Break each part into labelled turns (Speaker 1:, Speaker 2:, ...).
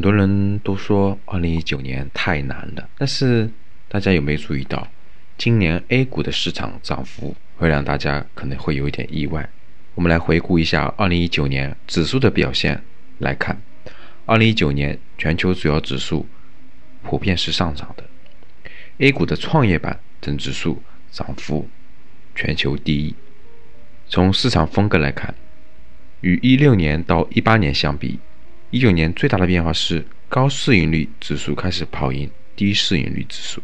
Speaker 1: 很多人都说2019年太难了，但是大家有没有注意到，今年 A 股的市场涨幅会让大家可能会有一点意外。我们来回顾一下2019年指数的表现来看，2019年全球主要指数普遍是上涨的，A 股的创业板等指数涨幅全球第一。从市场风格来看，与16年到18年相比。一九年最大的变化是高市盈率指数开始跑赢低市盈率指数。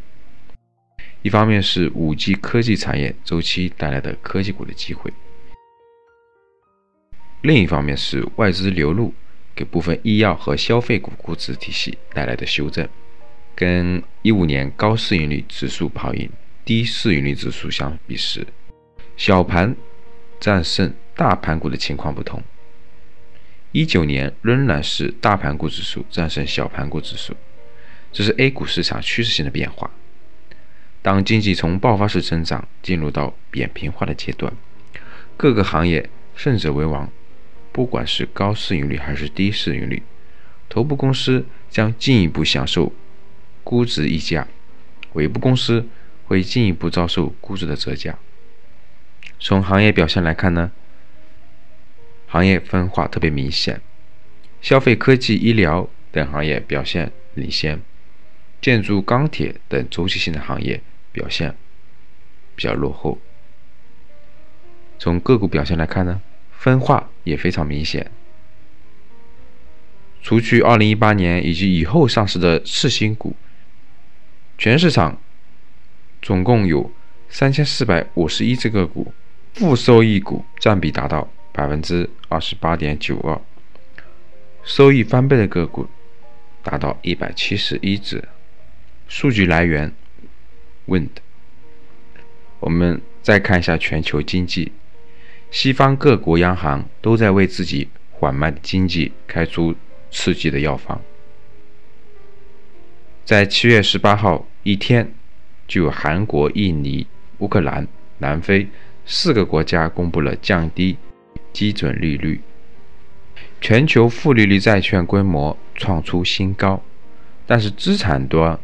Speaker 1: 一方面是五 G 科技产业周期带来的科技股的机会，另一方面是外资流入给部分医药和消费股估值体系带来的修正。跟一五年高市盈率指数跑赢低市盈率指数相比时，小盘战胜大盘股的情况不同。一九年仍然是大盘股指数战胜小盘股指数，这是 A 股市场趋势性的变化。当经济从爆发式增长进入到扁平化的阶段，各个行业胜者为王。不管是高市盈率还是低市盈率，头部公司将进一步享受估值溢价，尾部公司会进一步遭受估值的折价。从行业表现来看呢？行业分化特别明显，消费、科技、医疗等行业表现领先，建筑、钢铁等周期性的行业表现比较落后。从个股表现来看呢，分化也非常明显。除去2018年以及以后上市的次新股，全市场总共有3451只个股，负收益股占比达到。百分之二十八点九二，收益翻倍的个股达到一百七十一只。数据来源：Wind。我们再看一下全球经济，西方各国央行都在为自己缓慢的经济开出刺激的药方。在七月十八号一天，就有韩国、印尼、乌克兰、南非四个国家公布了降低。基准利率，全球负利率债券规模创出新高，但是资产端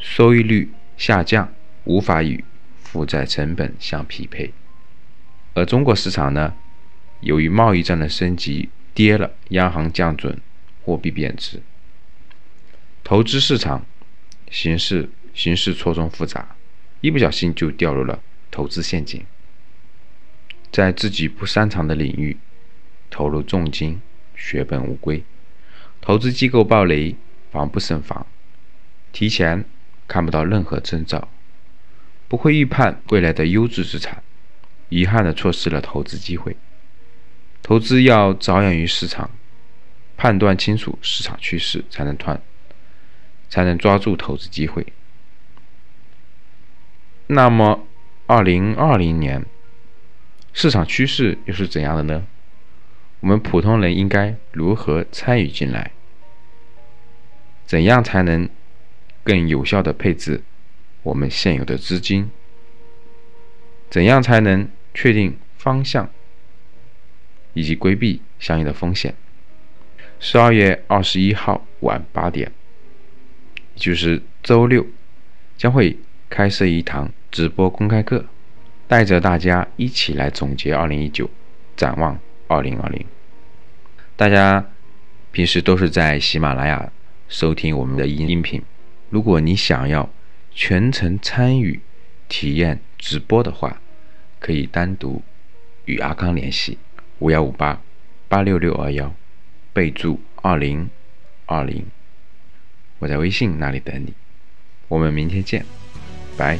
Speaker 1: 收益率下降，无法与负债成本相匹配。而中国市场呢，由于贸易战的升级跌了，央行降准，货币贬值，投资市场形势形势错综复杂，一不小心就掉入了投资陷阱。在自己不擅长的领域投入重金，血本无归，投资机构暴雷，防不胜防，提前看不到任何征兆，不会预判未来的优质资产，遗憾的错失了投资机会。投资要着眼于市场，判断清楚市场趋势，才能团，才能抓住投资机会。那么，二零二零年。市场趋势又是怎样的呢？我们普通人应该如何参与进来？怎样才能更有效的配置我们现有的资金？怎样才能确定方向以及规避相应的风险？十二月二十一号晚八点，就是周六，将会开设一堂直播公开课。带着大家一起来总结2019，展望2020。大家平时都是在喜马拉雅收听我们的音音频，如果你想要全程参与体验直播的话，可以单独与阿康联系：五幺五八八六六二幺，备注二零二零。我在微信那里等你，我们明天见，拜。